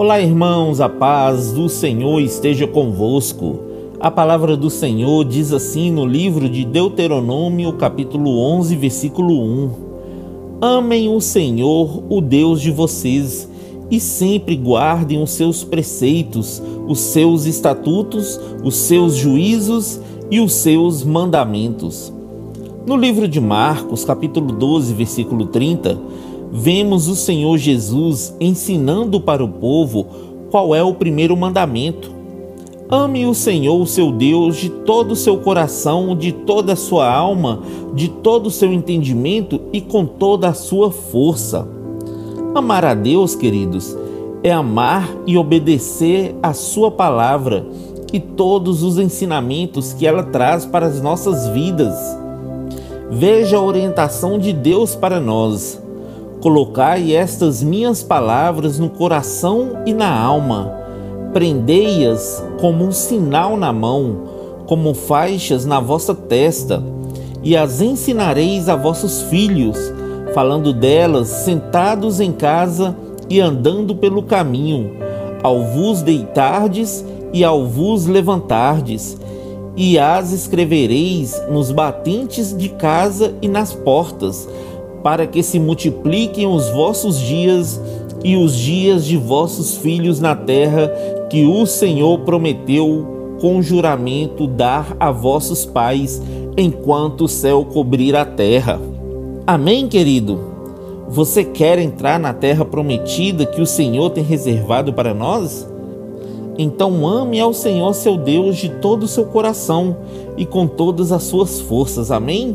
Olá, irmãos, a paz do Senhor esteja convosco. A palavra do Senhor diz assim no livro de Deuteronômio, capítulo 11, versículo 1: Amem o Senhor, o Deus de vocês, e sempre guardem os seus preceitos, os seus estatutos, os seus juízos e os seus mandamentos. No livro de Marcos, capítulo 12, versículo 30, vemos o Senhor Jesus ensinando para o povo qual é o primeiro mandamento. Ame o Senhor, seu Deus, de todo o seu coração, de toda a sua alma, de todo o seu entendimento e com toda a sua força. Amar a Deus, queridos, é amar e obedecer a sua palavra e todos os ensinamentos que ela traz para as nossas vidas. Veja a orientação de Deus para nós. Colocai estas minhas palavras no coração e na alma. Prendei-as como um sinal na mão, como faixas na vossa testa, e as ensinareis a vossos filhos, falando delas sentados em casa e andando pelo caminho, ao vos deitardes e ao vos levantardes, e as escrevereis nos batentes de casa e nas portas, para que se multipliquem os vossos dias e os dias de vossos filhos na terra que o Senhor prometeu com juramento dar a vossos pais, enquanto o céu cobrir a terra. Amém, querido? Você quer entrar na terra prometida que o Senhor tem reservado para nós? Então ame ao Senhor seu Deus de todo o seu coração e com todas as suas forças. Amém?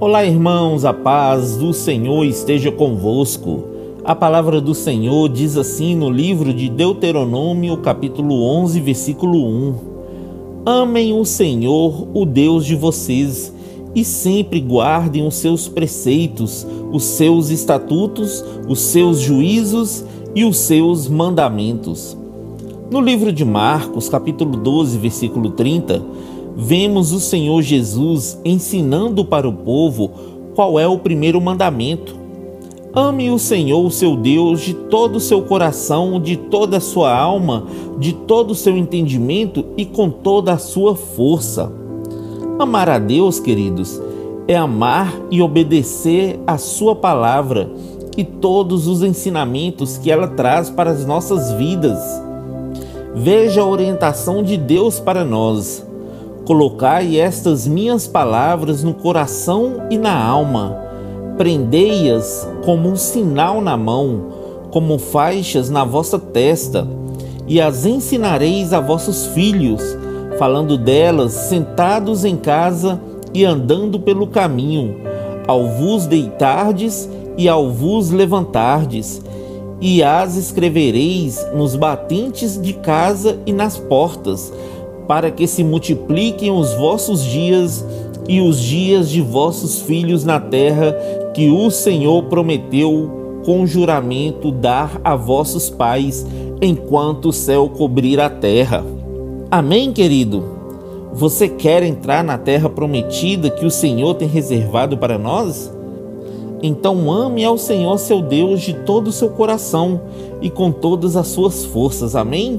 Olá, irmãos, a paz do Senhor esteja convosco. A palavra do Senhor diz assim no livro de Deuteronômio, capítulo 11, versículo 1: Amem o Senhor, o Deus de vocês, e sempre guardem os seus preceitos, os seus estatutos, os seus juízos e os seus mandamentos. No livro de Marcos, capítulo 12, versículo 30, vemos o Senhor Jesus ensinando para o povo qual é o primeiro mandamento. Ame o Senhor, seu Deus, de todo o seu coração, de toda a sua alma, de todo o seu entendimento e com toda a sua força. Amar a Deus, queridos, é amar e obedecer a sua palavra e todos os ensinamentos que ela traz para as nossas vidas. Veja a orientação de Deus para nós. Colocai estas minhas palavras no coração e na alma. Prendei-as como um sinal na mão, como faixas na vossa testa, e as ensinareis a vossos filhos, falando delas sentados em casa e andando pelo caminho, ao vos deitardes e ao vos levantardes, e as escrevereis nos batentes de casa e nas portas, para que se multipliquem os vossos dias e os dias de vossos filhos na terra que o Senhor prometeu com juramento dar a vossos pais, enquanto o céu cobrir a terra. Amém, querido? Você quer entrar na terra prometida que o Senhor tem reservado para nós? Então ame ao Senhor seu Deus de todo o seu coração e com todas as suas forças. Amém?